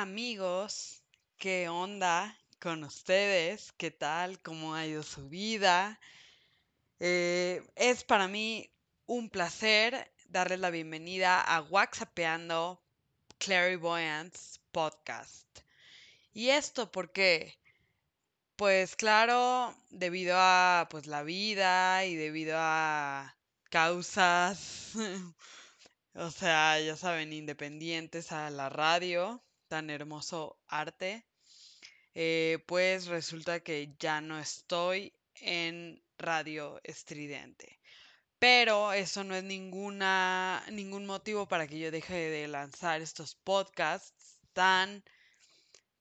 amigos, ¿qué onda con ustedes? ¿Qué tal? ¿Cómo ha ido su vida? Eh, es para mí un placer darles la bienvenida a WhatsAppeando Clairvoyance Podcast. ¿Y esto por qué? Pues claro, debido a pues la vida y debido a causas, o sea, ya saben, independientes a la radio, tan hermoso arte, eh, pues resulta que ya no estoy en Radio Estridente. Pero eso no es ninguna, ningún motivo para que yo deje de lanzar estos podcasts tan,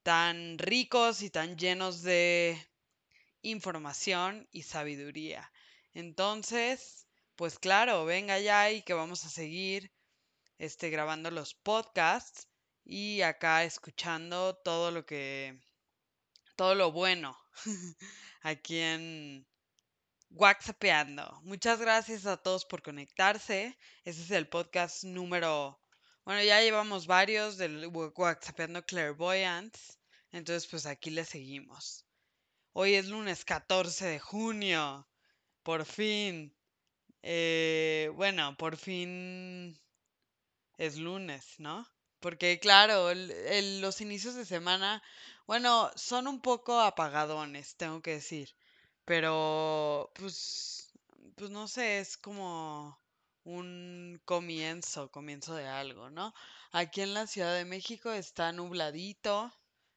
tan ricos y tan llenos de información y sabiduría. Entonces, pues claro, venga ya y que vamos a seguir este, grabando los podcasts y acá escuchando todo lo que, todo lo bueno aquí en WhatsAppeando. Muchas gracias a todos por conectarse. Este es el podcast número, bueno, ya llevamos varios del WhatsAppeando Clairvoyance. Entonces, pues aquí le seguimos. Hoy es lunes 14 de junio. Por fin. Eh, bueno, por fin es lunes, ¿no? Porque claro, los inicios de semana, bueno, son un poco apagadones, tengo que decir. Pero, pues, pues no sé, es como un comienzo, comienzo de algo, ¿no? Aquí en la Ciudad de México está nubladito.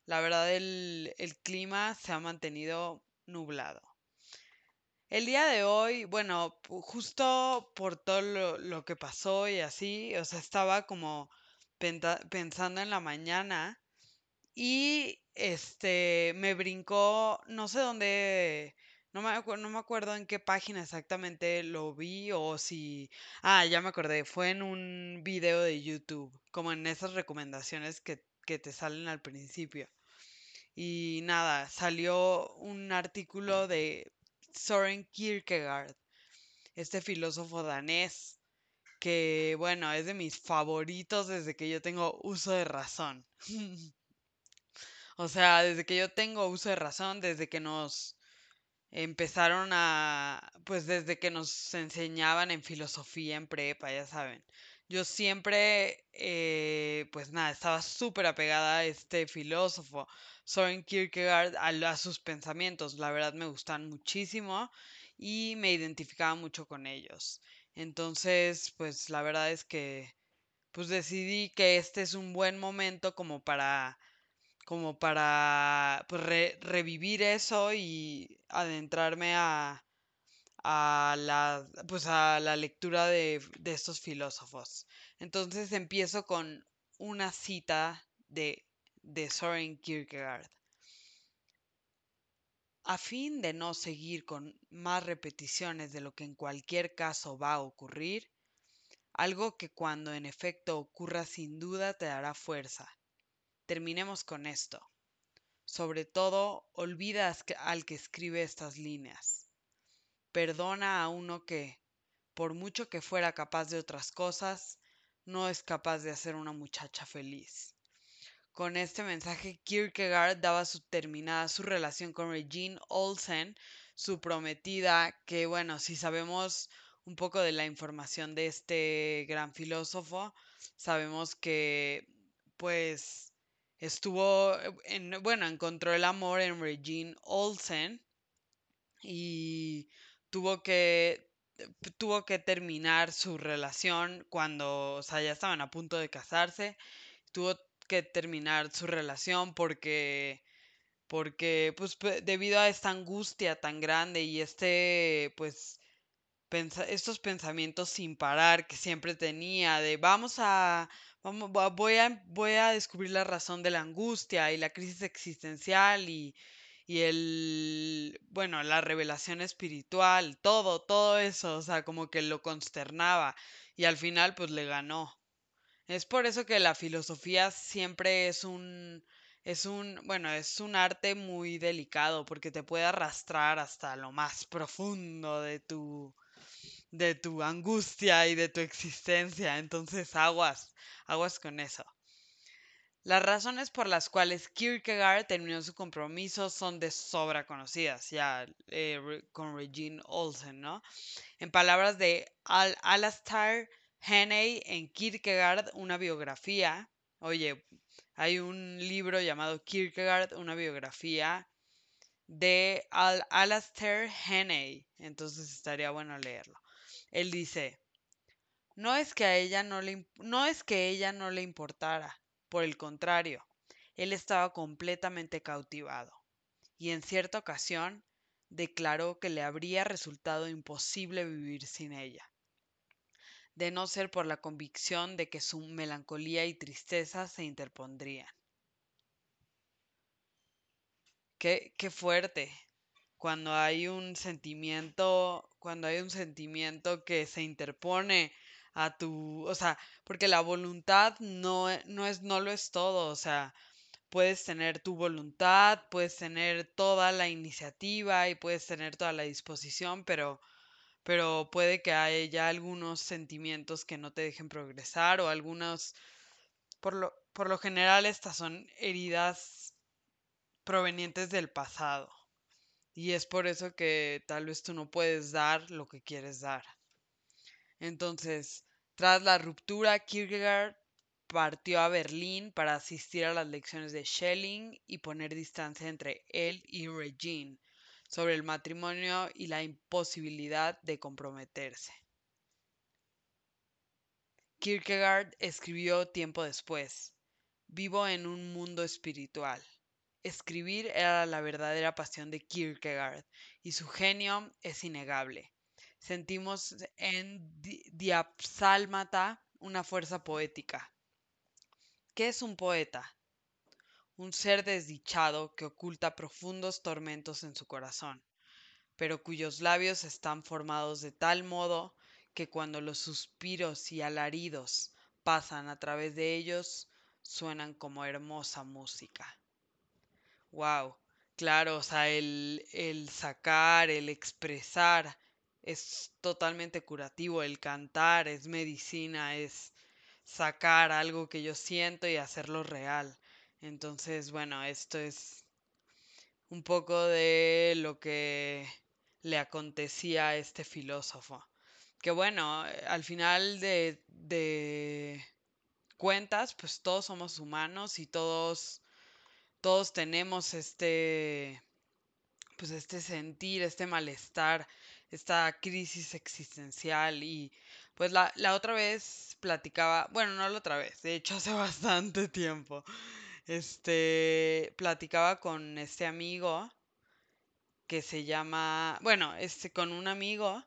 La verdad, el, el clima se ha mantenido nublado. El día de hoy, bueno, justo por todo lo, lo que pasó y así, o sea, estaba como pensando en la mañana y este me brincó, no sé dónde, no me, no me acuerdo en qué página exactamente lo vi o si, ah, ya me acordé, fue en un video de YouTube, como en esas recomendaciones que, que te salen al principio. Y nada, salió un artículo de Soren Kierkegaard, este filósofo danés que bueno, es de mis favoritos desde que yo tengo uso de razón. o sea, desde que yo tengo uso de razón, desde que nos empezaron a, pues desde que nos enseñaban en filosofía en prepa, ya saben. Yo siempre, eh, pues nada, estaba súper apegada a este filósofo, Soren Kierkegaard, a, a sus pensamientos. La verdad me gustan muchísimo y me identificaba mucho con ellos. Entonces, pues la verdad es que pues decidí que este es un buen momento como para como para pues, revivir eso y adentrarme a, a la pues a la lectura de, de estos filósofos. Entonces empiezo con una cita de, de Soren Kierkegaard. A fin de no seguir con más repeticiones de lo que en cualquier caso va a ocurrir, algo que cuando en efecto ocurra sin duda te dará fuerza. Terminemos con esto. Sobre todo, olvida al que escribe estas líneas. Perdona a uno que, por mucho que fuera capaz de otras cosas, no es capaz de hacer una muchacha feliz. Con este mensaje, Kierkegaard daba su terminada su relación con Regine Olsen, su prometida, que bueno, si sabemos un poco de la información de este gran filósofo, sabemos que pues estuvo en, bueno, encontró el amor en Regine Olsen y tuvo que tuvo que terminar su relación cuando, o sea, ya estaban a punto de casarse. Tuvo que terminar su relación porque porque pues debido a esta angustia tan grande y este pues estos pensamientos sin parar que siempre tenía de vamos a vamos, voy a voy a descubrir la razón de la angustia y la crisis existencial y y el bueno, la revelación espiritual, todo, todo eso, o sea, como que lo consternaba y al final pues le ganó. Es por eso que la filosofía siempre es un, es un, bueno, es un arte muy delicado porque te puede arrastrar hasta lo más profundo de tu, de tu angustia y de tu existencia. Entonces, aguas, aguas con eso. Las razones por las cuales Kierkegaard terminó su compromiso son de sobra conocidas, ya eh, con Regine Olsen, ¿no? En palabras de Al Alastair Henney en Kierkegaard, una biografía, oye, hay un libro llamado Kierkegaard, una biografía de Al Alastair Henney, entonces estaría bueno leerlo. Él dice, no es que a ella no le, no es que ella no le importara, por el contrario, él estaba completamente cautivado, y en cierta ocasión declaró que le habría resultado imposible vivir sin ella, de no ser por la convicción de que su melancolía y tristeza se interpondrían. Qué, qué fuerte cuando hay un sentimiento, cuando hay un sentimiento que se interpone a tu, o sea, porque la voluntad no, no es, no lo es todo, o sea, puedes tener tu voluntad, puedes tener toda la iniciativa y puedes tener toda la disposición, pero, pero puede que haya algunos sentimientos que no te dejen progresar o algunos, por lo, por lo general estas son heridas provenientes del pasado. Y es por eso que tal vez tú no puedes dar lo que quieres dar. Entonces, tras la ruptura, Kierkegaard partió a Berlín para asistir a las lecciones de Schelling y poner distancia entre él y Regine sobre el matrimonio y la imposibilidad de comprometerse. Kierkegaard escribió tiempo después, Vivo en un mundo espiritual. Escribir era la verdadera pasión de Kierkegaard y su genio es innegable sentimos en Diapsálmata una fuerza poética. ¿Qué es un poeta? Un ser desdichado que oculta profundos tormentos en su corazón, pero cuyos labios están formados de tal modo que cuando los suspiros y alaridos pasan a través de ellos, suenan como hermosa música. Wow, claro, o sea, el, el sacar, el expresar es totalmente curativo. El cantar es medicina, es sacar algo que yo siento y hacerlo real. Entonces, bueno, esto es un poco de lo que le acontecía a este filósofo. Que bueno, al final de, de cuentas, pues todos somos humanos y todos, todos tenemos este, pues este sentir, este malestar esta crisis existencial y pues la, otra vez platicaba, bueno, no la otra vez, de hecho hace bastante tiempo, este, platicaba con este amigo que se llama, bueno, este, con un amigo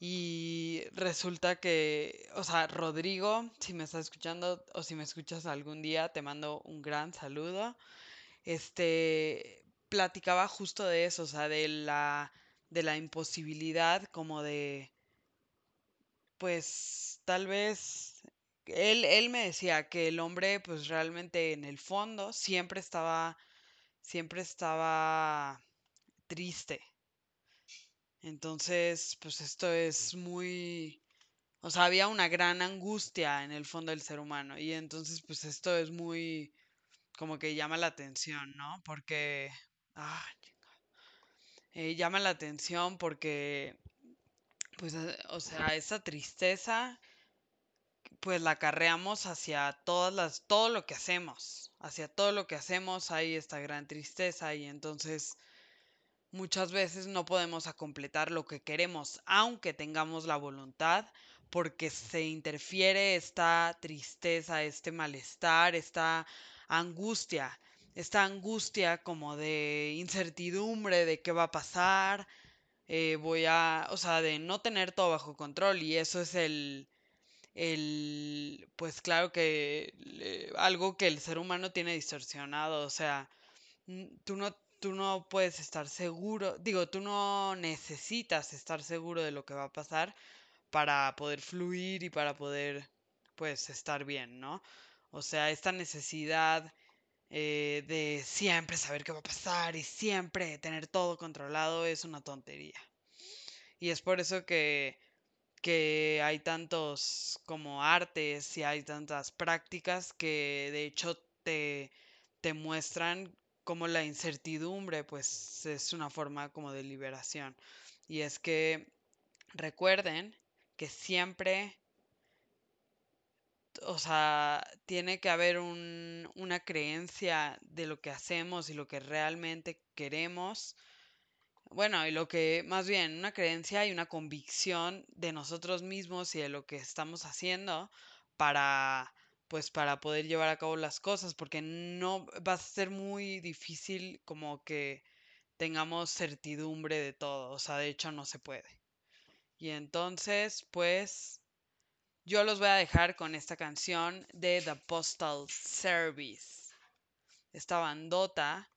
y resulta que, o sea, Rodrigo, si me estás escuchando o si me escuchas algún día, te mando un gran saludo. Este, platicaba justo de eso, o sea, de la de la imposibilidad como de, pues tal vez, él, él me decía que el hombre pues realmente en el fondo siempre estaba, siempre estaba triste. Entonces, pues esto es muy, o sea, había una gran angustia en el fondo del ser humano y entonces pues esto es muy como que llama la atención, ¿no? Porque, ah, eh, llama la atención porque, pues, eh, o sea, esa tristeza, pues la carreamos hacia todas las, todo lo que hacemos, hacia todo lo que hacemos hay esta gran tristeza y entonces muchas veces no podemos completar lo que queremos, aunque tengamos la voluntad, porque se interfiere esta tristeza, este malestar, esta angustia esta angustia como de incertidumbre de qué va a pasar, eh, voy a, o sea, de no tener todo bajo control y eso es el, el pues claro que algo que el ser humano tiene distorsionado, o sea, tú no, tú no puedes estar seguro, digo, tú no necesitas estar seguro de lo que va a pasar para poder fluir y para poder, pues, estar bien, ¿no? O sea, esta necesidad eh, de siempre saber qué va a pasar y siempre tener todo controlado es una tontería. Y es por eso que, que hay tantos como artes y hay tantas prácticas que de hecho te, te muestran como la incertidumbre, pues es una forma como de liberación. Y es que recuerden que siempre, o sea, tiene que haber un, una creencia de lo que hacemos y lo que realmente queremos. Bueno, y lo que, más bien, una creencia y una convicción de nosotros mismos y de lo que estamos haciendo para, pues, para poder llevar a cabo las cosas, porque no va a ser muy difícil como que tengamos certidumbre de todo, o sea, de hecho no se puede. Y entonces, pues, yo los voy a dejar con esta canción de The Postal Service. Esta bandota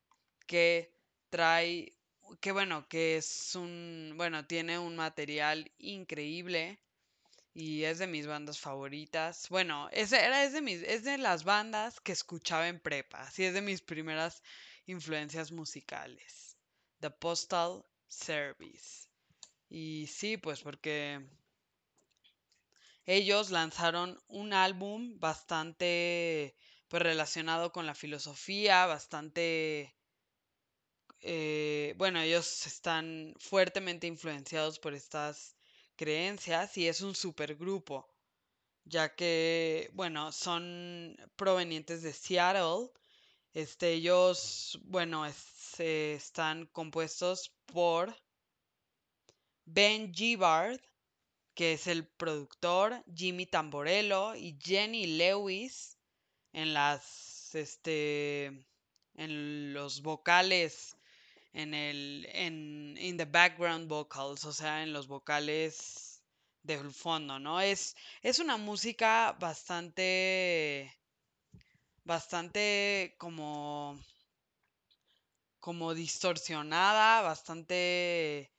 que trae, que bueno, que es un, bueno, tiene un material increíble y es de mis bandas favoritas. Bueno, es, era, es, de mis, es de las bandas que escuchaba en prepa, así es de mis primeras influencias musicales. The Postal Service. Y sí, pues porque ellos lanzaron un álbum bastante pues, relacionado con la filosofía, bastante... Eh, bueno, ellos están fuertemente influenciados por estas creencias y es un supergrupo, ya que, bueno, son provenientes de Seattle. Este, ellos, bueno, están compuestos por Ben Gibbard, que es el productor, Jimmy Tamborello y Jenny Lewis en las este en los vocales en el en in the background vocals, o sea, en los vocales del fondo, ¿no? Es es una música bastante bastante como como distorsionada, bastante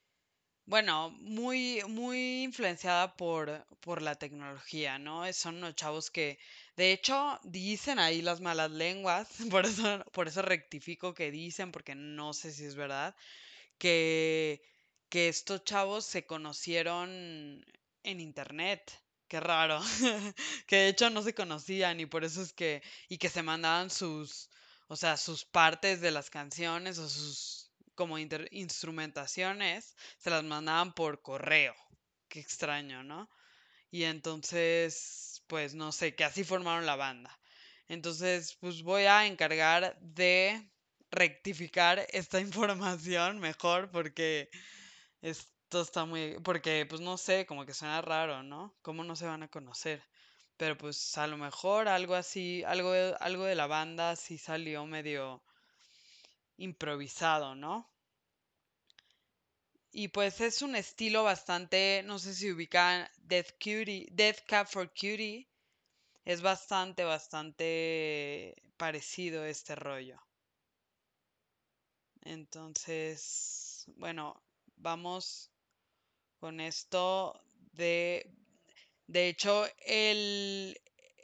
bueno, muy, muy influenciada por, por la tecnología, ¿no? Son unos chavos que, de hecho, dicen ahí las malas lenguas, por eso, por eso rectifico que dicen, porque no sé si es verdad, que, que estos chavos se conocieron en internet. Qué raro. que de hecho no se conocían y por eso es que, y que se mandaban sus, o sea, sus partes de las canciones o sus como instrumentaciones se las mandaban por correo. Qué extraño, ¿no? Y entonces, pues no sé, que así formaron la banda. Entonces, pues voy a encargar de rectificar esta información mejor porque esto está muy, porque pues no sé, como que suena raro, ¿no? ¿Cómo no se van a conocer? Pero pues a lo mejor algo así, algo, algo de la banda sí salió medio improvisado, ¿no? Y pues es un estilo bastante, no sé si ubican Death Cutie, Death Cap for Cutie. Es bastante, bastante parecido este rollo. Entonces, bueno, vamos con esto de... De hecho, el,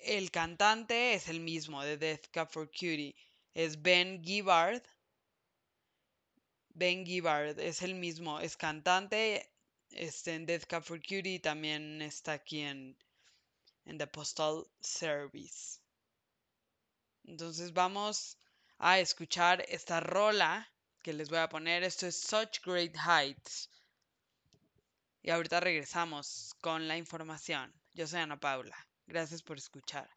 el cantante es el mismo de Death Cap for Cutie. Es Ben Gibbard Ben Gibbard es el mismo, es cantante este, en Death Cab for Cutie y también está aquí en, en The Postal Service. Entonces vamos a escuchar esta rola que les voy a poner. Esto es Such Great Heights. Y ahorita regresamos con la información. Yo soy Ana Paula. Gracias por escuchar.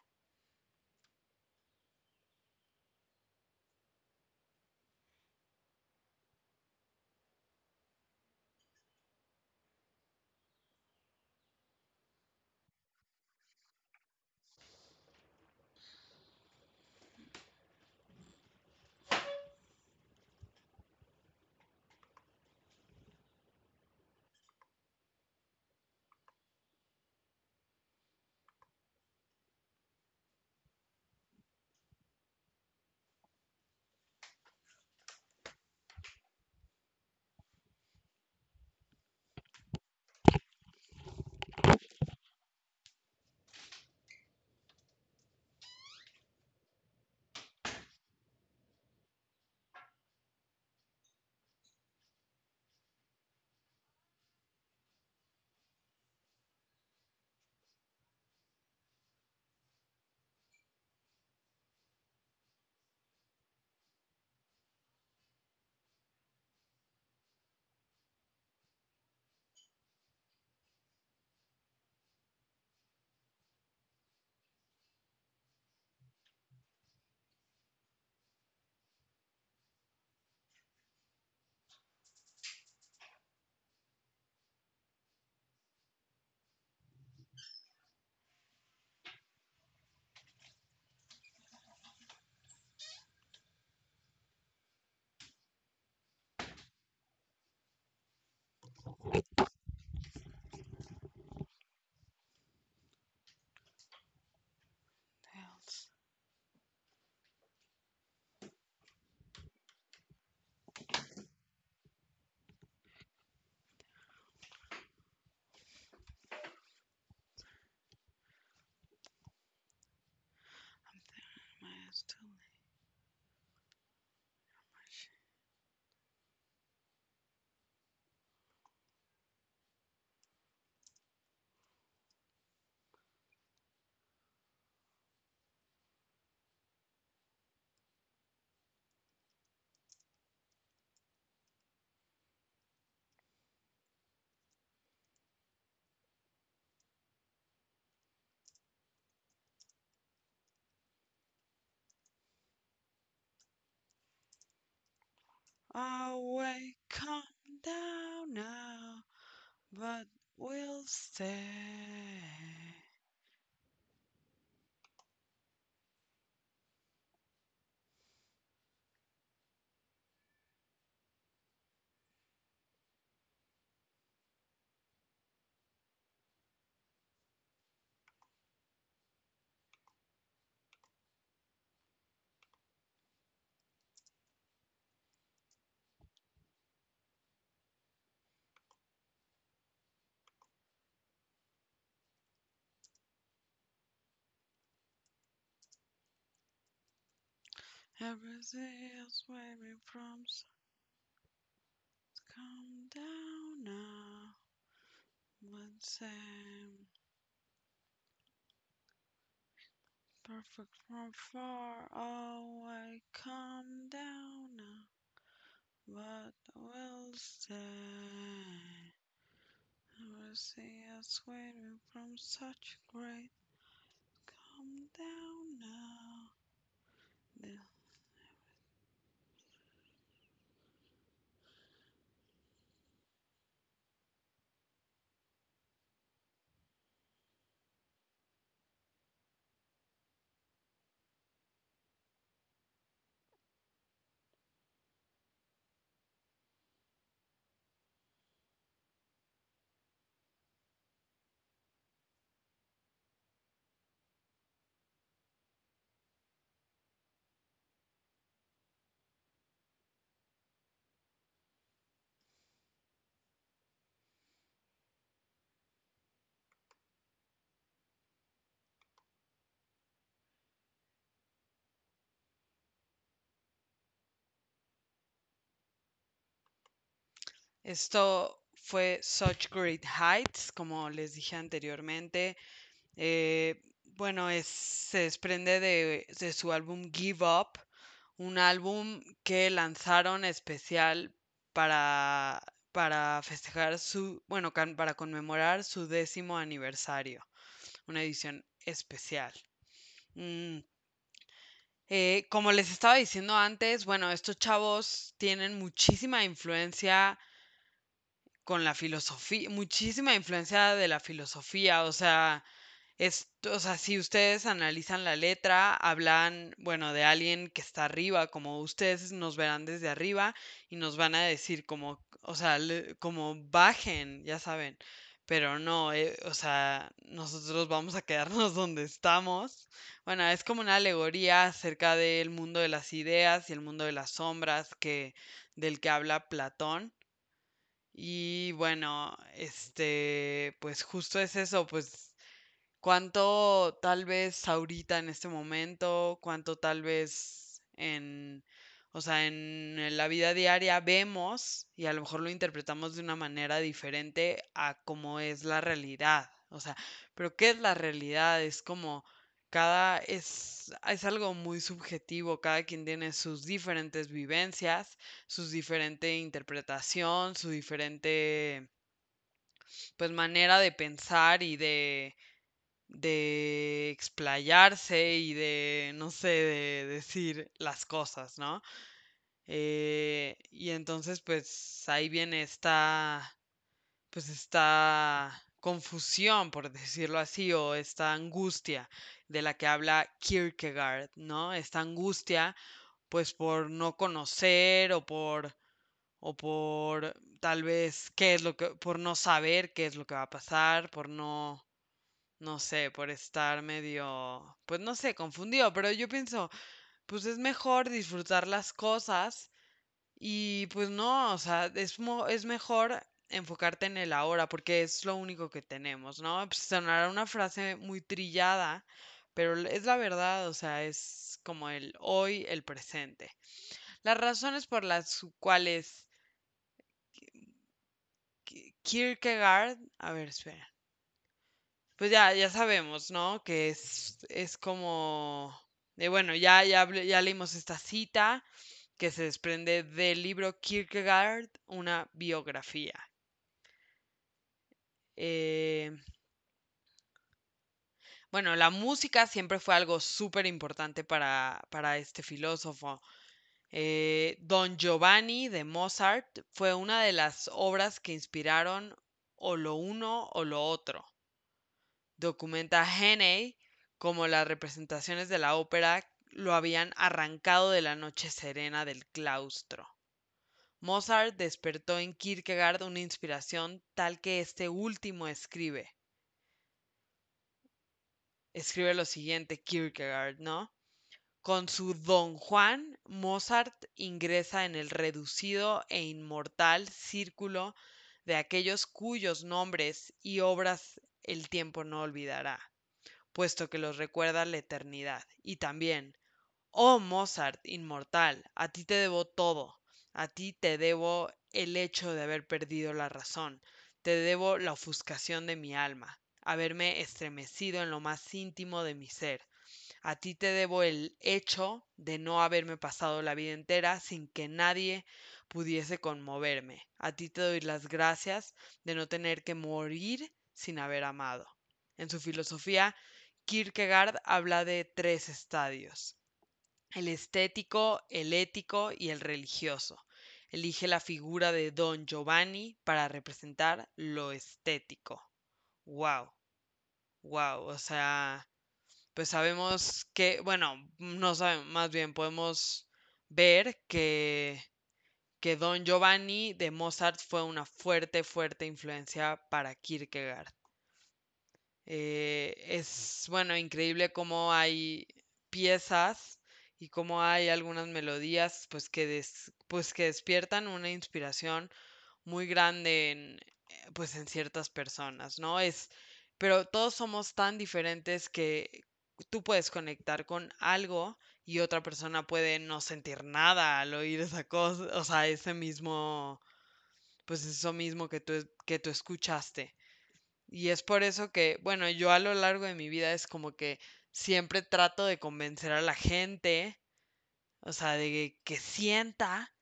still Away, come down now, but we'll stay. Everything else waving from come down now, but same. Perfect from far away, come down now, but we'll stay. Everything else waiting from such great, come down now. The- Esto fue Such Great Heights, como les dije anteriormente. Eh, bueno, es, se desprende de, de su álbum Give Up, un álbum que lanzaron especial para, para festejar su, bueno, para conmemorar su décimo aniversario, una edición especial. Mm, eh, como les estaba diciendo antes, bueno, estos chavos tienen muchísima influencia con la filosofía, muchísima influencia de la filosofía, o sea, es, o sea, si ustedes analizan la letra, hablan, bueno, de alguien que está arriba, como ustedes nos verán desde arriba y nos van a decir como, o sea, como bajen, ya saben, pero no, eh, o sea, nosotros vamos a quedarnos donde estamos. Bueno, es como una alegoría acerca del mundo de las ideas y el mundo de las sombras que del que habla Platón. Y bueno, este, pues justo es eso, pues cuánto tal vez ahorita en este momento, cuánto tal vez en, o sea, en la vida diaria vemos y a lo mejor lo interpretamos de una manera diferente a cómo es la realidad. O sea, pero ¿qué es la realidad? Es como cada, es, es algo muy subjetivo, cada quien tiene sus diferentes vivencias, su diferente interpretación, su diferente, pues, manera de pensar y de de explayarse y de, no sé, de decir las cosas, ¿no? Eh, y entonces, pues ahí viene esta, pues esta confusión, por decirlo así, o esta angustia de la que habla Kierkegaard, ¿no? Esta angustia, pues por no conocer o por, o por tal vez qué es lo que, por no saber qué es lo que va a pasar, por no no sé, por estar medio, pues no sé, confundido, pero yo pienso, pues es mejor disfrutar las cosas y pues no, o sea, es, es mejor enfocarte en el ahora porque es lo único que tenemos, ¿no? Pues sonará una frase muy trillada, pero es la verdad, o sea, es como el hoy, el presente. Las razones por las cuales Kierkegaard, a ver, espera. Pues ya, ya sabemos, ¿no? Que es, es como, de, bueno, ya, ya, ya leímos esta cita que se desprende del libro Kierkegaard, una biografía. Eh, bueno, la música siempre fue algo súper importante para, para, este filósofo. Eh, Don Giovanni de Mozart fue una de las obras que inspiraron o lo uno o lo otro. Documenta Henney como las representaciones de la ópera lo habían arrancado de la noche serena del claustro. Mozart despertó en Kierkegaard una inspiración tal que este último escribe. Escribe lo siguiente Kierkegaard, ¿no? Con su Don Juan, Mozart ingresa en el reducido e inmortal círculo de aquellos cuyos nombres y obras el tiempo no olvidará, puesto que los recuerda la eternidad. Y también, oh Mozart inmortal, a ti te debo todo, a ti te debo el hecho de haber perdido la razón, te debo la ofuscación de mi alma, haberme estremecido en lo más íntimo de mi ser. A ti te debo el hecho de no haberme pasado la vida entera sin que nadie pudiese conmoverme. A ti te doy las gracias de no tener que morir sin haber amado. En su filosofía, Kierkegaard habla de tres estadios el estético, el ético y el religioso. Elige la figura de Don Giovanni para representar lo estético. ¡Wow! ¡Wow! O sea, pues sabemos que, bueno, no sabemos, más bien podemos ver que, que Don Giovanni de Mozart fue una fuerte, fuerte influencia para Kierkegaard. Eh, es, bueno, increíble cómo hay piezas y cómo hay algunas melodías pues que, pues que despiertan una inspiración muy grande en, eh, pues en ciertas personas, ¿no? Es, pero todos somos tan diferentes que tú puedes conectar con algo y otra persona puede no sentir nada al oír esa cosa, o sea, ese mismo, pues eso mismo que tú, que tú escuchaste. Y es por eso que, bueno, yo a lo largo de mi vida es como que siempre trato de convencer a la gente, o sea, de que, sienta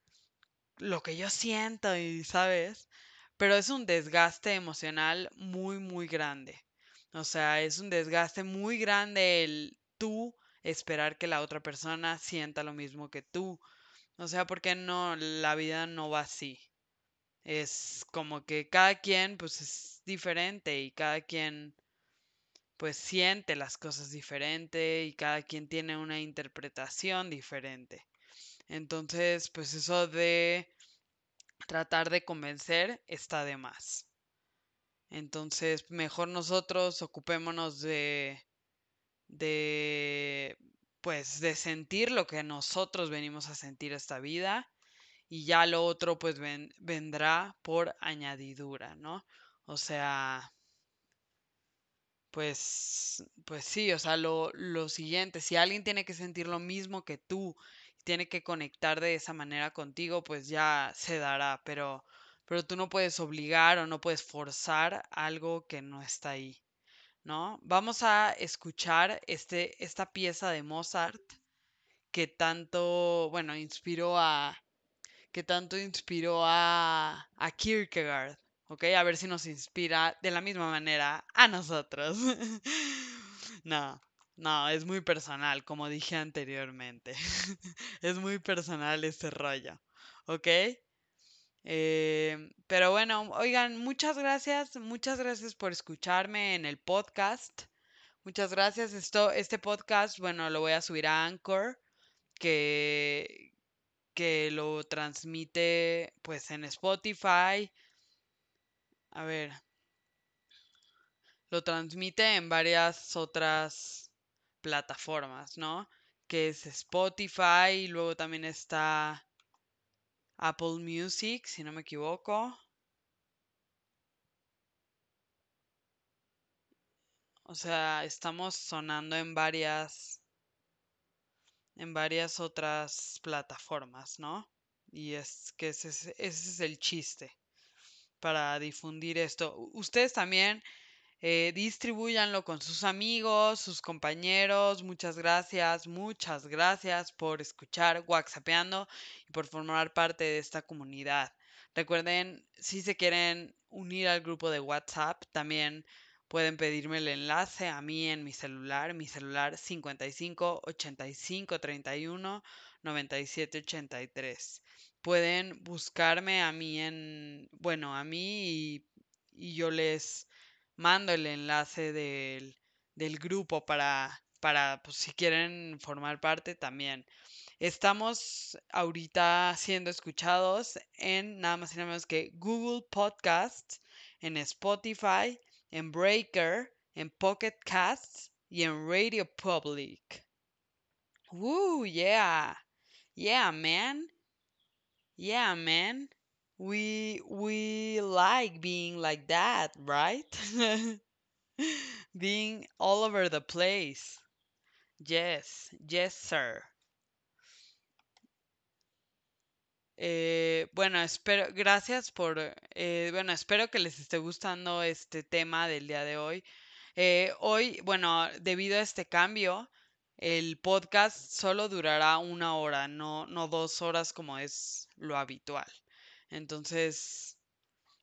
lo que yo siento y, ¿sabes? Pero es un desgaste emocional muy, muy grande. O sea, es un desgaste muy grande el tú esperar que la otra persona sienta lo mismo que tú. O sea, porque no, la vida no va así. Es como que cada quien pues es diferente y cada quien pues siente las cosas diferente y cada quien tiene una interpretación diferente. Entonces, pues eso de tratar de convencer está de más. Entonces, mejor nosotros ocupémonos de de pues de sentir lo que nosotros venimos a sentir esta vida y ya lo otro pues vendrá por añadidura, ¿no? O sea, pues, pues sí, o sea, lo, lo siguiente, si alguien tiene que sentir lo mismo que tú, tiene que conectar de esa manera contigo, pues ya se dará, pero, pero tú no puedes obligar o no puedes forzar algo que no está ahí, ¿no? Vamos a escuchar este, esta pieza de Mozart que tanto, bueno, inspiró a, que tanto inspiró a, a Kierkegaard. ¿Ok? A ver si nos inspira de la misma manera a nosotros. no, no, es muy personal, como dije anteriormente. es muy personal este rollo, ¿ok? Eh, pero bueno, oigan, muchas gracias, muchas gracias por escucharme en el podcast. Muchas gracias. Esto, este podcast, bueno, lo voy a subir a Anchor, que, que lo transmite pues en Spotify, a ver, lo transmite en varias otras plataformas, ¿no? Que es Spotify, y luego también está Apple Music, si no me equivoco. O sea, estamos sonando en varias en varias otras plataformas, ¿no? Y es que ese es, ese es el chiste para difundir esto. Ustedes también eh, distribuyanlo con sus amigos, sus compañeros. Muchas gracias, muchas gracias por escuchar WhatsAppeando y por formar parte de esta comunidad. Recuerden, si se quieren unir al grupo de WhatsApp, también pueden pedirme el enlace a mí en mi celular, mi celular 55 85 31 97 83. Pueden buscarme a mí en, bueno, a mí y, yo les mando el enlace del, del grupo para, para pues, si quieren formar parte también. Estamos ahorita siendo escuchados en nada más y nada menos que Google Podcast, en Spotify, en Breaker, en Pocket Casts y en Radio Public. Woo, yeah. Yeah, man. Yeah, man. We we like being like that, right? being all over the place. Yes, yes, sir. Eh, bueno, espero, gracias por, eh, bueno, espero que les esté gustando este tema del día de hoy. Eh, hoy, bueno, debido a este cambio, el podcast solo durará una hora, no, no dos horas como es lo habitual. Entonces,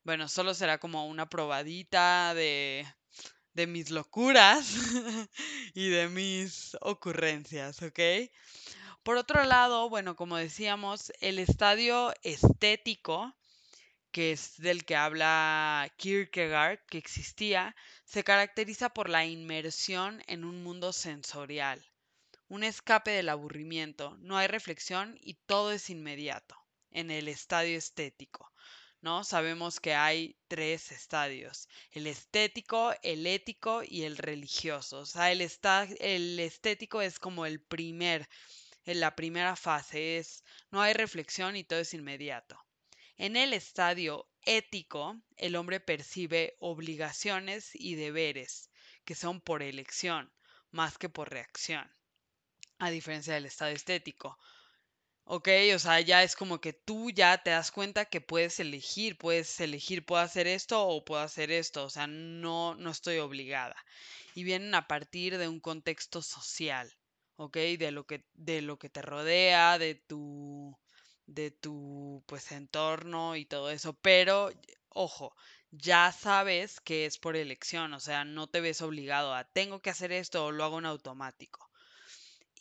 bueno, solo será como una probadita de, de mis locuras y de mis ocurrencias, ¿ok? Por otro lado, bueno, como decíamos, el estadio estético, que es del que habla Kierkegaard, que existía, se caracteriza por la inmersión en un mundo sensorial, un escape del aburrimiento, no hay reflexión y todo es inmediato en el estadio estético. ¿no? Sabemos que hay tres estadios, el estético, el ético y el religioso. O sea, el, el estético es como el primer en la primera fase es no hay reflexión y todo es inmediato. En el estadio ético, el hombre percibe obligaciones y deberes que son por elección más que por reacción, a diferencia del estado estético. Ok, o sea, ya es como que tú ya te das cuenta que puedes elegir, puedes elegir, puedo hacer esto o puedo hacer esto, o sea, no, no estoy obligada. Y vienen a partir de un contexto social. ¿ok? De lo que, de lo que te rodea, de tu, de tu pues entorno y todo eso. Pero, ojo, ya sabes que es por elección, o sea, no te ves obligado a tengo que hacer esto o lo hago en automático.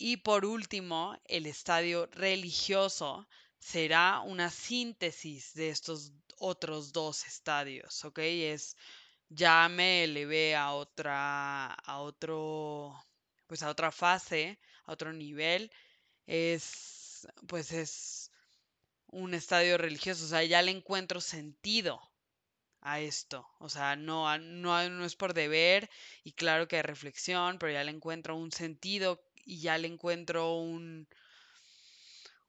Y por último, el estadio religioso será una síntesis de estos otros dos estadios, ¿ok? Es ya me elevé a otra, a otro, pues a otra fase otro nivel, es, pues es un estadio religioso, o sea, ya le encuentro sentido a esto, o sea, no, no, no es por deber y claro que hay reflexión, pero ya le encuentro un sentido y ya le encuentro un,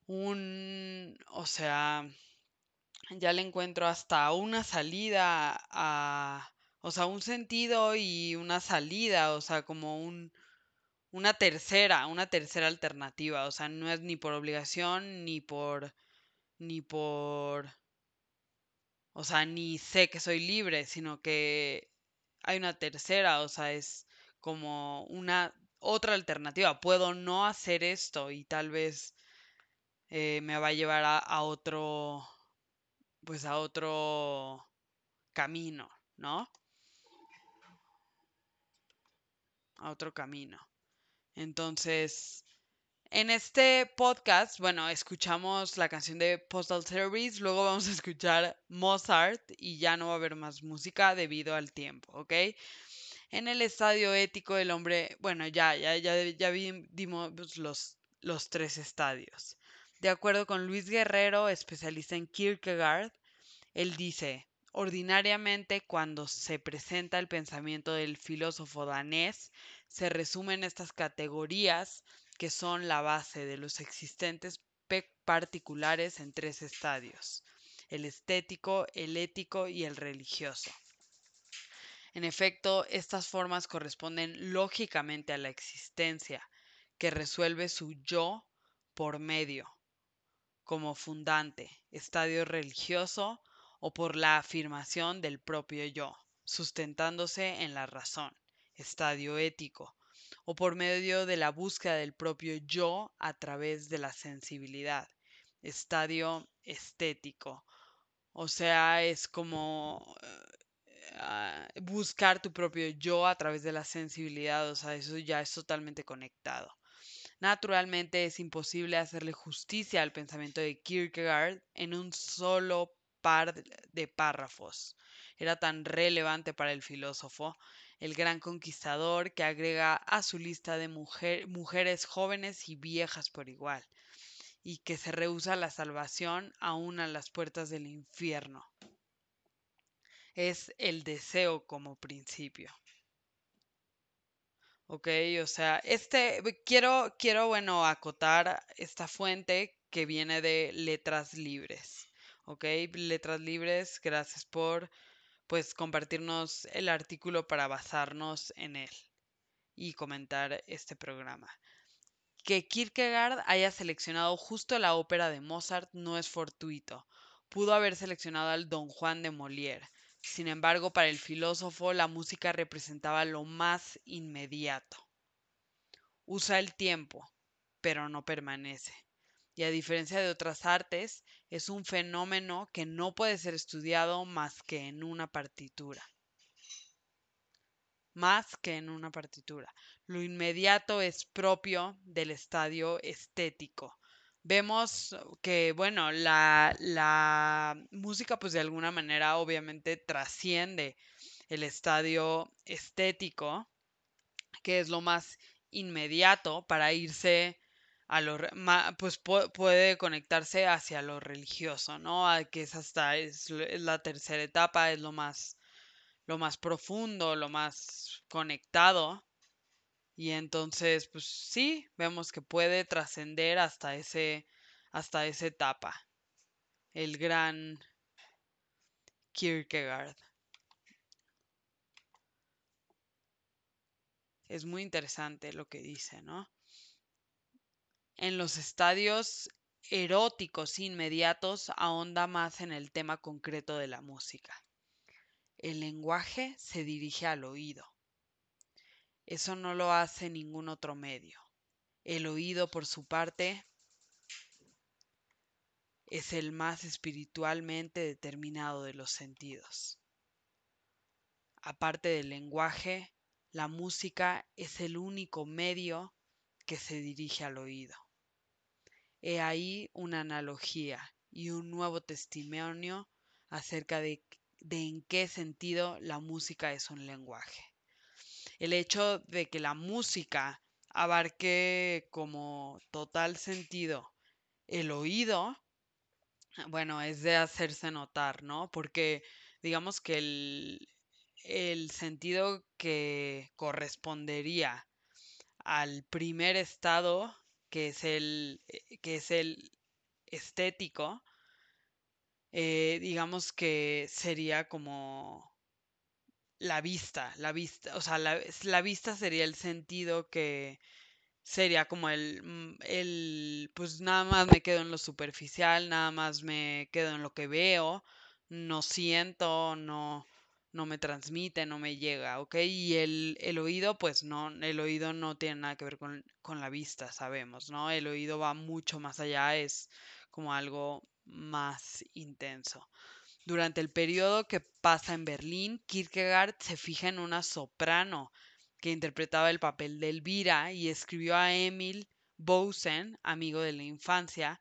un, o sea, ya le encuentro hasta una salida a, o sea, un sentido y una salida, o sea, como un, una tercera, una tercera alternativa. O sea, no es ni por obligación, ni por. ni por. O sea, ni sé que soy libre, sino que hay una tercera, o sea, es como una otra alternativa. Puedo no hacer esto y tal vez eh, me va a llevar a, a otro, pues a otro camino, ¿no? A otro camino. Entonces, en este podcast, bueno, escuchamos la canción de Postal Service, luego vamos a escuchar Mozart y ya no va a haber más música debido al tiempo, ¿ok? En el estadio ético del hombre, bueno, ya, ya, ya, ya vimos los, los tres estadios. De acuerdo con Luis Guerrero, especialista en Kierkegaard, él dice, Ordinariamente, cuando se presenta el pensamiento del filósofo danés, se resumen estas categorías que son la base de los existentes particulares en tres estadios, el estético, el ético y el religioso. En efecto, estas formas corresponden lógicamente a la existencia, que resuelve su yo por medio, como fundante, estadio religioso o por la afirmación del propio yo, sustentándose en la razón, estadio ético, o por medio de la búsqueda del propio yo a través de la sensibilidad, estadio estético. O sea, es como buscar tu propio yo a través de la sensibilidad, o sea, eso ya es totalmente conectado. Naturalmente es imposible hacerle justicia al pensamiento de Kierkegaard en un solo par de párrafos. Era tan relevante para el filósofo, el gran conquistador que agrega a su lista de mujeres jóvenes y viejas por igual, y que se rehúsa la salvación aún a las puertas del infierno. Es el deseo como principio. Ok, o sea, este, quiero, quiero, bueno, acotar esta fuente que viene de Letras Libres. Ok, Letras Libres, gracias por, pues, compartirnos el artículo para basarnos en él y comentar este programa. Que Kierkegaard haya seleccionado justo la ópera de Mozart no es fortuito. Pudo haber seleccionado al Don Juan de Molière, sin embargo, para el filósofo la música representaba lo más inmediato. Usa el tiempo, pero no permanece. Y a diferencia de otras artes, es un fenómeno que no puede ser estudiado más que en una partitura. Más que en una partitura. Lo inmediato es propio del estadio estético, vemos que, bueno, la, la, música pues de alguna manera obviamente trasciende el estadio estético, que es lo más inmediato para irse a lo, pues puede conectarse hacia lo religioso, ¿no? Que es hasta, es, es la tercera etapa, es lo más, lo más profundo, lo más conectado y entonces, pues sí, vemos que puede trascender hasta ese, hasta esa etapa. El gran Kierkegaard. Es muy interesante lo que dice, ¿no? En los estadios eróticos inmediatos ahonda más en el tema concreto de la música. El lenguaje se dirige al oído eso no lo hace ningún otro medio. El oído, por su parte, es el más espiritualmente determinado de los sentidos. Aparte del lenguaje, la música es el único medio que se dirige al oído. He ahí una analogía y un nuevo testimonio acerca de, de en qué sentido la música es un lenguaje el hecho de que la música abarque como total sentido el oído, bueno, es de hacerse notar, ¿no? Porque digamos que el, el sentido que correspondería al primer estado, que es el, eh, que es el estético, eh, digamos que sería como la vista, la vista, o sea, la, vista sería el sentido que sería como el, mm, el, pues nada más me quedo en lo superficial, nada más me quedo en lo que veo, no siento, no, no me transmite, no me llega, ¿ok? Y el, el oído, pues no, el oído no tiene nada que ver con, con la vista, sabemos, ¿no? El oído va mucho más allá, es como algo más intenso. Durante el periodo que pasa en Berlín, Kierkegaard se fija en una soprano que interpretaba el papel de Elvira y escribió a Emil Bousen, amigo de la infancia,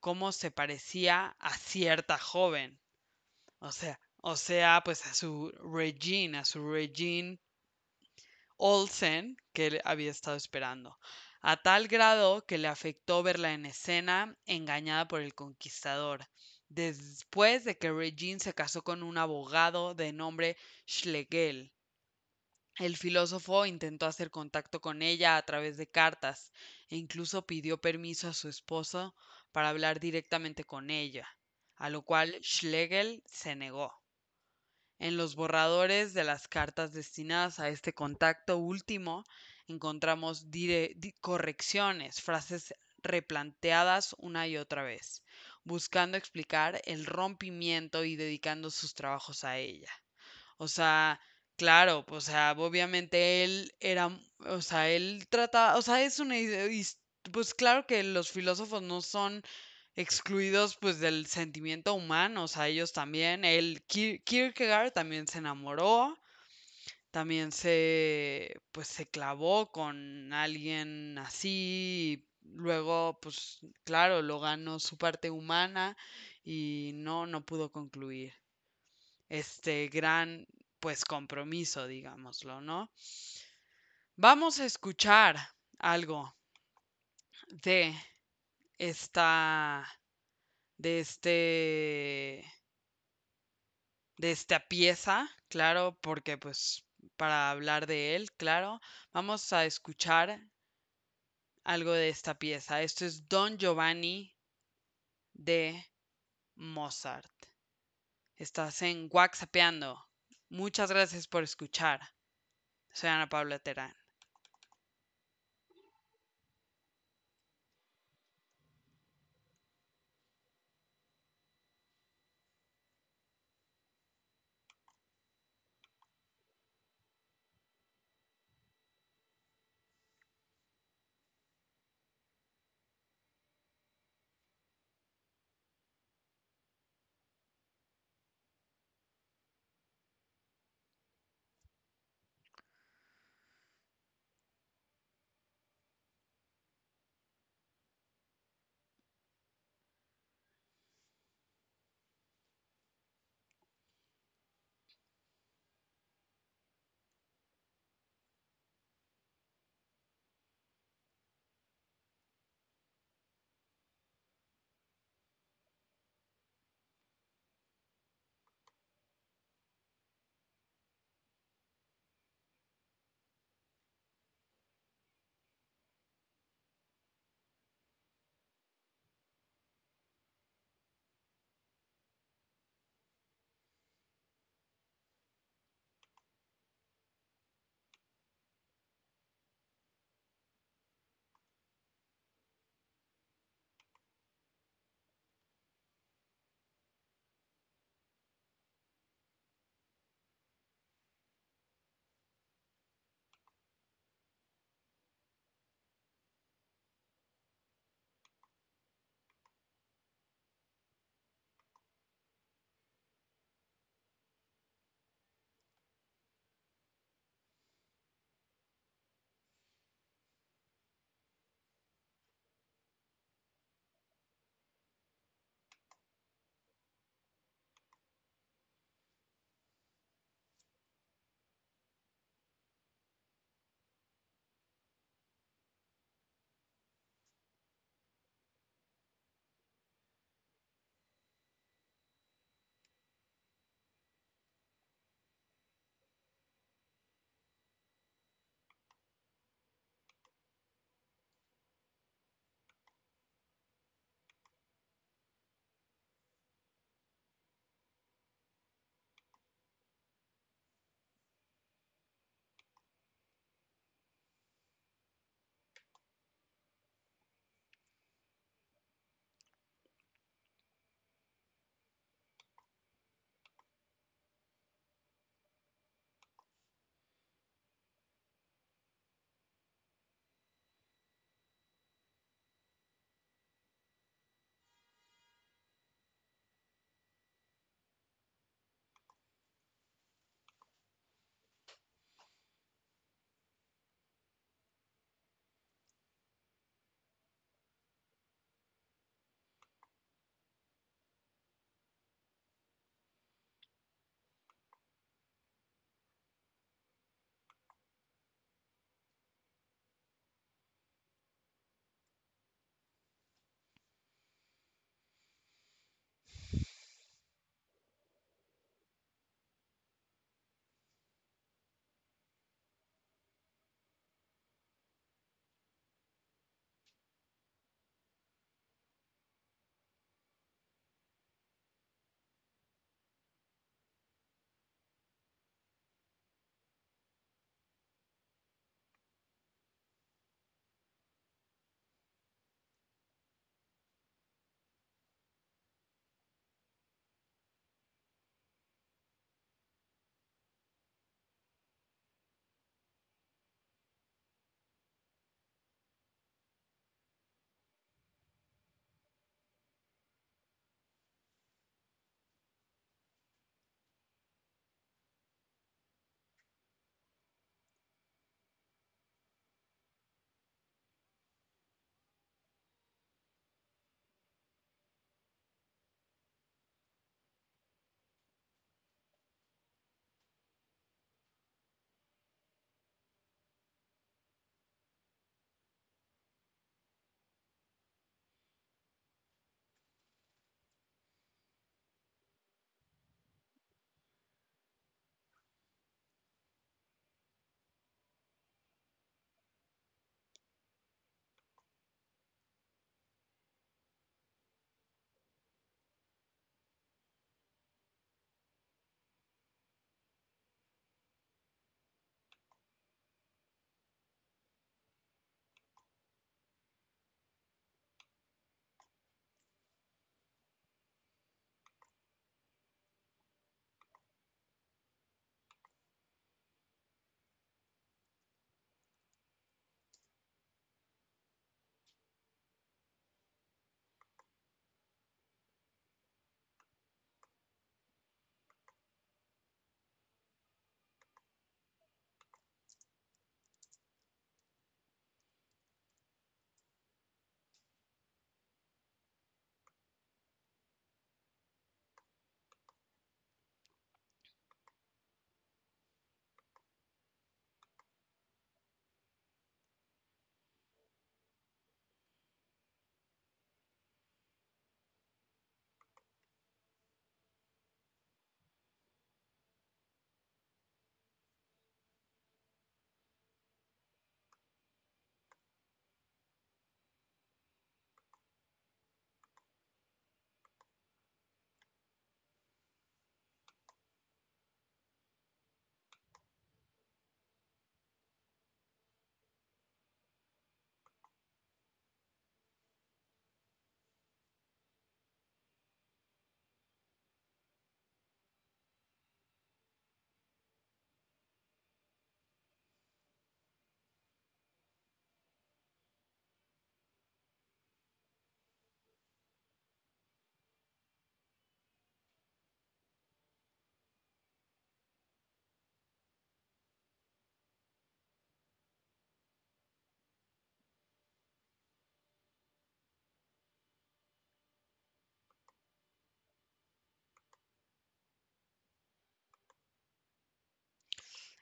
cómo se parecía a cierta joven. O sea, o sea, pues a su Regine, a su Regine Olsen que él había estado esperando, a tal grado que le afectó verla en escena engañada por el conquistador después de que Regine se casó con un abogado de nombre Schlegel. El filósofo intentó hacer contacto con ella a través de cartas e incluso pidió permiso a su esposo para hablar directamente con ella, a lo cual Schlegel se negó. En los borradores de las cartas destinadas a este contacto último encontramos correcciones, frases replanteadas una y otra vez, buscando explicar el rompimiento y dedicando sus trabajos a ella. O sea, claro, o sea, obviamente él era, o sea, él trata, o sea, es una, pues claro que los filósofos no son excluidos pues del sentimiento humano, o sea, ellos también, el Kierkegaard también se enamoró, también se pues se clavó con alguien así, luego pues claro, lo ganó su parte humana y no no pudo concluir este gran pues compromiso, digámoslo, ¿no? Vamos a escuchar algo de esta, de este, de esta pieza, claro, porque pues para hablar de él, claro, vamos a escuchar algo de esta pieza. Esto es Don Giovanni de Mozart. Estás en WhatsAppeando. Muchas gracias por escuchar. Soy Ana Paula Terán.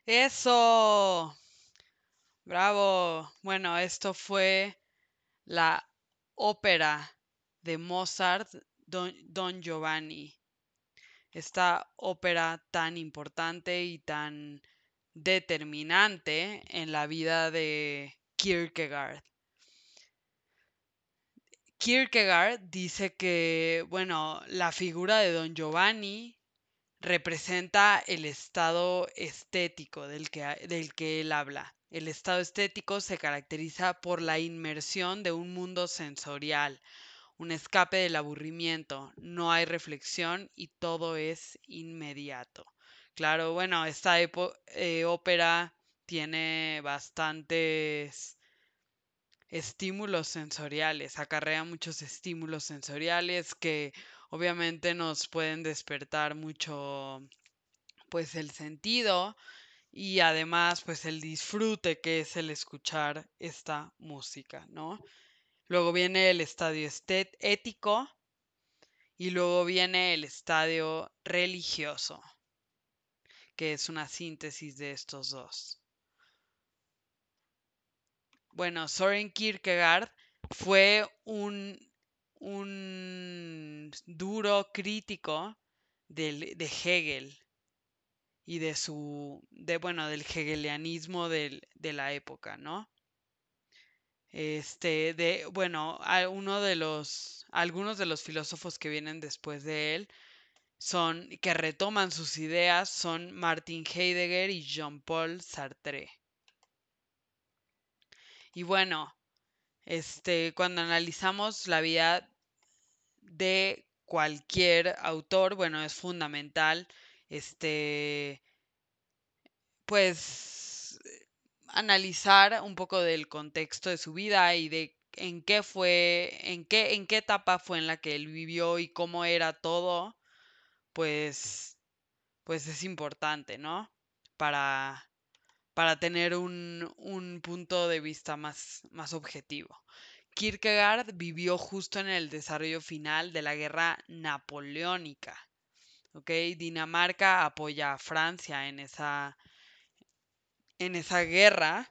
Eso. Bravo. Bueno, esto fue la ópera de Mozart, Don, Giovanni. Esta ópera tan importante y tan determinante en la vida de Kierkegaard. Kierkegaard dice que, bueno, la figura de Don Giovanni representa el estado estético del que, del que él habla. El estado estético se caracteriza por la inmersión de un mundo sensorial, un escape del aburrimiento, no hay reflexión y todo es inmediato. Claro, bueno, esta eh, ópera tiene bastantes estímulos sensoriales, acarrea muchos estímulos sensoriales que obviamente nos pueden despertar mucho pues el sentido y además pues el disfrute que es el escuchar esta música, ¿no? Luego viene el estadio ético y luego viene el estadio religioso, que es una síntesis de estos dos. Bueno, Soren Kierkegaard fue un, un duro crítico de Hegel y de su, de, bueno, del hegelianismo de la época, ¿no? Este, de, bueno, uno de los, algunos de los filósofos que vienen después de él son, que retoman sus ideas, son Martin Heidegger y Jean-Paul Sartre. Y bueno, este, cuando analizamos la vida de cualquier autor, bueno, es fundamental, este, pues analizar un poco del contexto de su vida y de en qué fue, en qué, en qué etapa fue en la que él vivió y cómo era todo, pues, pues es importante, ¿no? Para, para tener un, un punto de vista más, más objetivo. Kierkegaard vivió justo en el desarrollo final de la guerra napoleónica. ¿ok? Dinamarca apoya a Francia en esa, en esa guerra.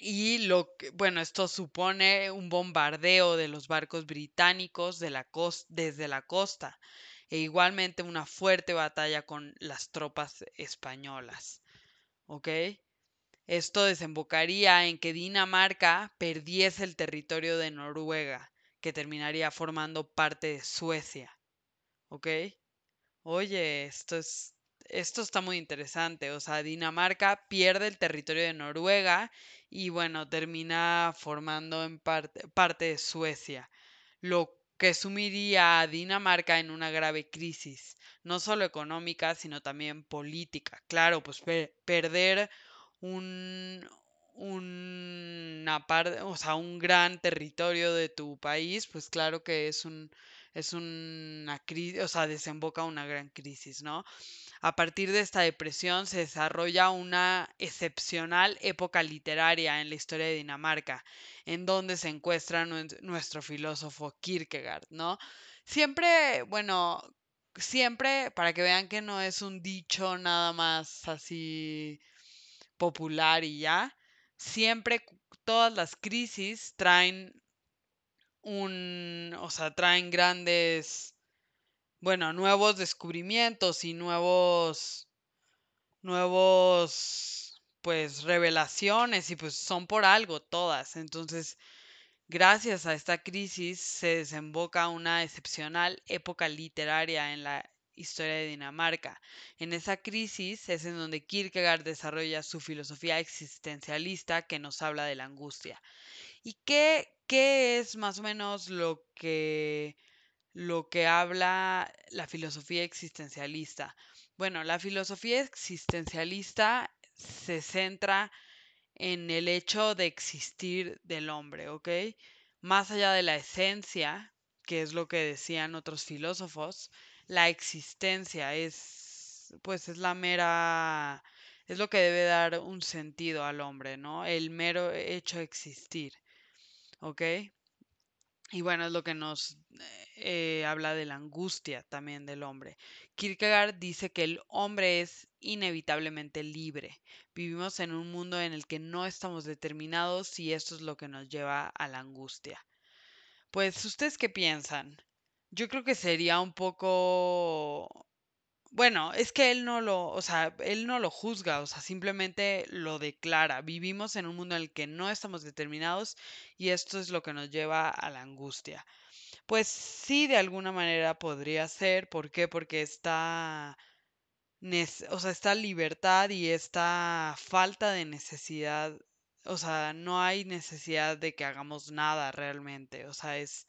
Y lo que, bueno, esto supone un bombardeo de los barcos británicos de la desde la costa e igualmente una fuerte batalla con las tropas españolas. ¿Ok? Esto desembocaría en que Dinamarca perdiese el territorio de Noruega, que terminaría formando parte de Suecia. ¿Ok? Oye, esto es esto está muy interesante. O sea, Dinamarca pierde el territorio de Noruega y bueno, termina formando en parte, parte de Suecia, lo que sumiría a Dinamarca en una grave crisis, no solo económica, sino también política. Claro, pues perder un, una parte, o sea, un gran territorio de tu país, pues claro que es un es una crisis, o sea, desemboca una gran crisis, ¿no? A partir de esta depresión se desarrolla una excepcional época literaria en la historia de Dinamarca, en donde se encuentra nuestro filósofo Kierkegaard, ¿no? Siempre, bueno, siempre, para que vean que no es un dicho nada más así popular y ya, siempre todas las crisis traen un, o sea, traen grandes bueno, nuevos descubrimientos y nuevos, nuevos, pues, revelaciones y pues son por algo todas. Entonces, gracias a esta crisis se desemboca una excepcional época literaria en la historia de Dinamarca. En esa crisis es en donde Kierkegaard desarrolla su filosofía existencialista que nos habla de la angustia. ¿Y qué, qué es más o menos lo que lo que habla la filosofía existencialista. Bueno, la filosofía existencialista se centra en el hecho de existir del hombre, ¿ok? Más allá de la esencia, que es lo que decían otros filósofos, la existencia es, pues es la mera, es lo que debe dar un sentido al hombre, ¿no? El mero hecho de existir, ¿ok? Y bueno, es lo que nos eh, habla de la angustia también del hombre. Kierkegaard dice que el hombre es inevitablemente libre. Vivimos en un mundo en el que no estamos determinados y esto es lo que nos lleva a la angustia. Pues, ¿ustedes qué piensan? Yo creo que sería un poco bueno, es que él no lo, o sea, él no lo juzga, o sea, simplemente lo declara. Vivimos en un mundo en el que no estamos determinados y esto es lo que nos lleva a la angustia. Pues sí, de alguna manera podría ser. ¿Por qué? Porque está, o sea, esta libertad y esta falta de necesidad, o sea, no hay necesidad de que hagamos nada realmente, o sea, es,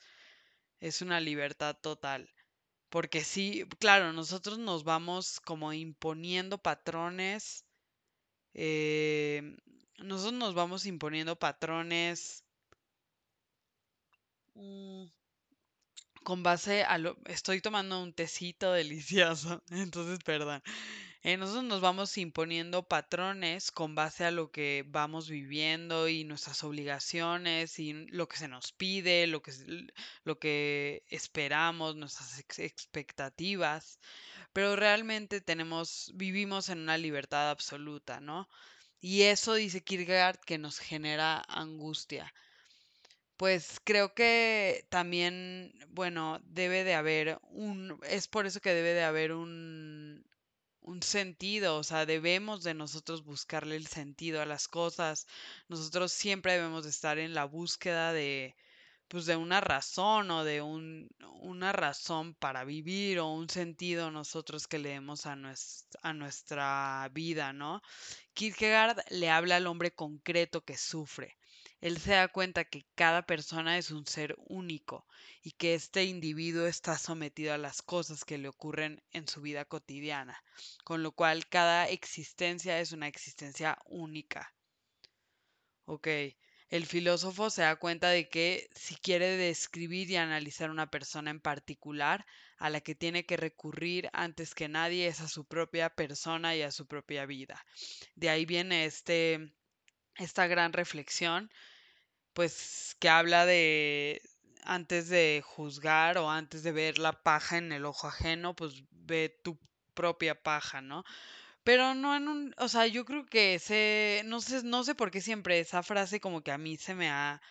es una libertad total. Porque sí, claro, nosotros nos vamos como imponiendo patrones. eh, nosotros nos vamos imponiendo patrones mm, con base a lo... Estoy tomando un tecito delicioso, entonces perdón. Eh, nosotros nos vamos imponiendo patrones con base a lo que vamos viviendo y nuestras obligaciones y lo que se nos pide, lo que, lo que esperamos, nuestras expectativas, pero realmente tenemos, vivimos en una libertad absoluta, ¿no? Y eso dice Kierkegaard que nos genera angustia. Pues creo que también, bueno, debe de haber un, es por eso que debe de haber un, un sentido, o sea, debemos de nosotros buscarle el sentido a las cosas. Nosotros siempre debemos de estar en la búsqueda de, pues, de una razón o de un, una razón para vivir o un sentido nosotros que le demos a, a nuestra vida, ¿no? Kierkegaard le habla al hombre concreto que sufre él se da cuenta que cada persona es un ser único y que este individuo está sometido a las cosas que le ocurren en su vida cotidiana, con lo cual cada existencia es una existencia única. Ok, el filósofo se da cuenta de que si quiere describir y analizar una persona en particular, a la que tiene que recurrir antes que nadie es a su propia persona y a su propia vida. De ahí viene este, esta gran reflexión pues que habla de antes de juzgar o antes de ver la paja en el ojo ajeno, pues ve tu propia paja, ¿no? Pero no en un, o sea, yo creo que ese, no sé, no sé por qué siempre esa frase como que a mí se me ha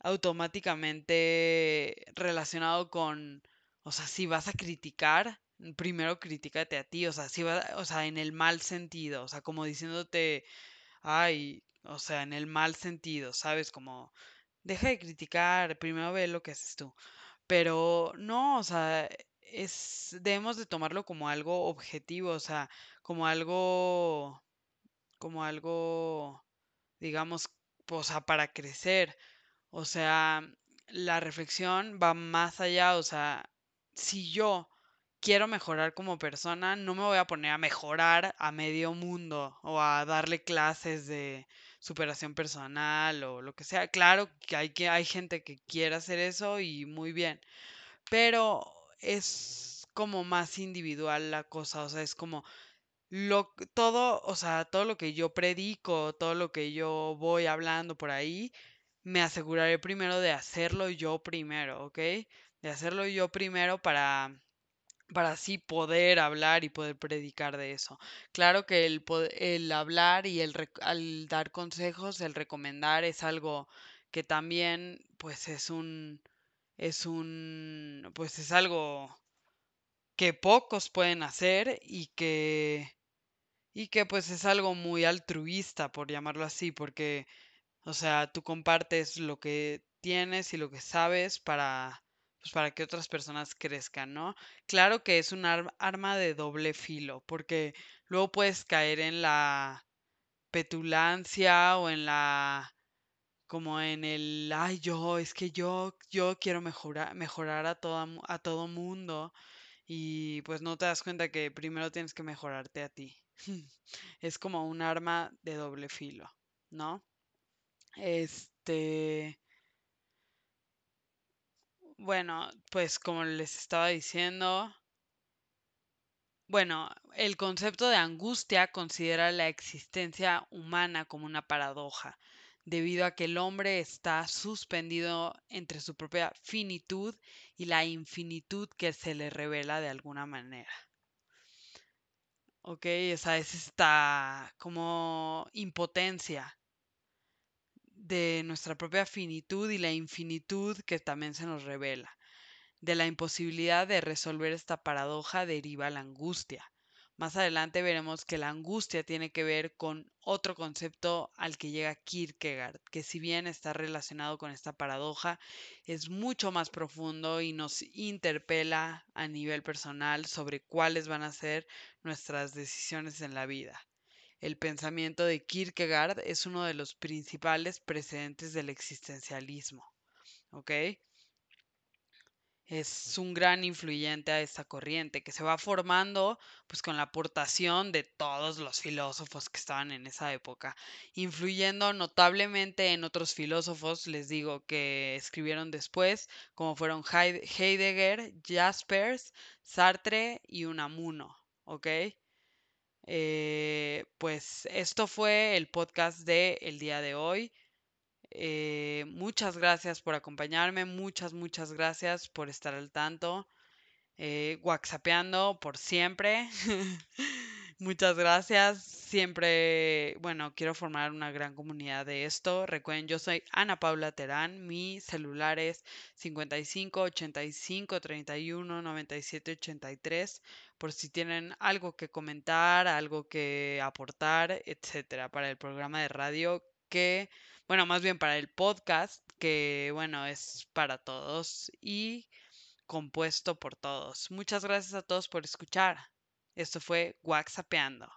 automáticamente relacionado con, o sea, si vas a criticar, primero críticate a ti, o sea, si va, o sea, en el mal sentido, o sea, como diciéndote, ay, o sea, en el mal sentido, ¿sabes? Como, deja de criticar, primero ve lo que haces tú. Pero no, o sea, es, debemos de tomarlo como algo objetivo, o sea, como algo, como algo, digamos, o sea, para crecer. O sea, la reflexión va más allá, o sea, si yo quiero mejorar como persona, no me voy a poner a mejorar a medio mundo o a darle clases de superación personal o lo que sea. Claro que hay, que hay gente que quiere hacer eso y muy bien, pero es como más individual la cosa, o sea, es como lo todo, o sea, todo lo que yo predico, todo lo que yo voy hablando por ahí, me aseguraré primero de hacerlo yo primero, ¿ok? De hacerlo yo primero para para así poder hablar y poder predicar de eso. Claro que el, el hablar y el al dar consejos, el recomendar es algo que también pues es un es un pues es algo que pocos pueden hacer y que y que pues es algo muy altruista por llamarlo así, porque o sea, tú compartes lo que tienes y lo que sabes para pues para que otras personas crezcan, ¿no? Claro que es un arma de doble filo, porque luego puedes caer en la petulancia o en la como en el ay yo es que yo yo quiero mejorar mejorar a toda, a todo mundo y pues no te das cuenta que primero tienes que mejorarte a ti es como un arma de doble filo no este bueno, pues como les estaba diciendo, bueno, el concepto de angustia considera la existencia humana como una paradoja. debido a que el hombre está suspendido entre su propia finitud y la infinitud que se le revela de alguna manera. ¿Ok? Esa es esta como impotencia de nuestra propia finitud y la infinitud que también se nos revela. De la imposibilidad de resolver esta paradoja deriva la angustia. Más adelante veremos que la angustia tiene que ver con otro concepto al que llega Kierkegaard, que si bien está relacionado con esta paradoja, es mucho más profundo y nos interpela a nivel personal sobre cuáles van a ser nuestras decisiones en la vida. El pensamiento de Kierkegaard es uno de los principales precedentes del existencialismo. ¿Ok? es un gran influyente a esta corriente que se va formando pues con la aportación de todos los filósofos que estaban en esa época, influyendo notablemente en otros filósofos, les digo, que escribieron después, como fueron Heidegger, Jaspers, Sartre y Unamuno, ¿ok? Eh, pues esto fue el podcast de el día de hoy. Eh, muchas gracias por acompañarme, muchas, muchas gracias por estar al tanto. Eh, por siempre. muchas gracias. Siempre, bueno, quiero formar una gran comunidad de esto. Recuerden, yo soy Ana Paula Terán. Mi celular es 55 85 31 97 83. Por si tienen algo que comentar, algo que aportar, etcétera, para el programa de radio que bueno, más bien para el podcast, que bueno, es para todos y compuesto por todos. Muchas gracias a todos por escuchar. Esto fue WhatsAppeando.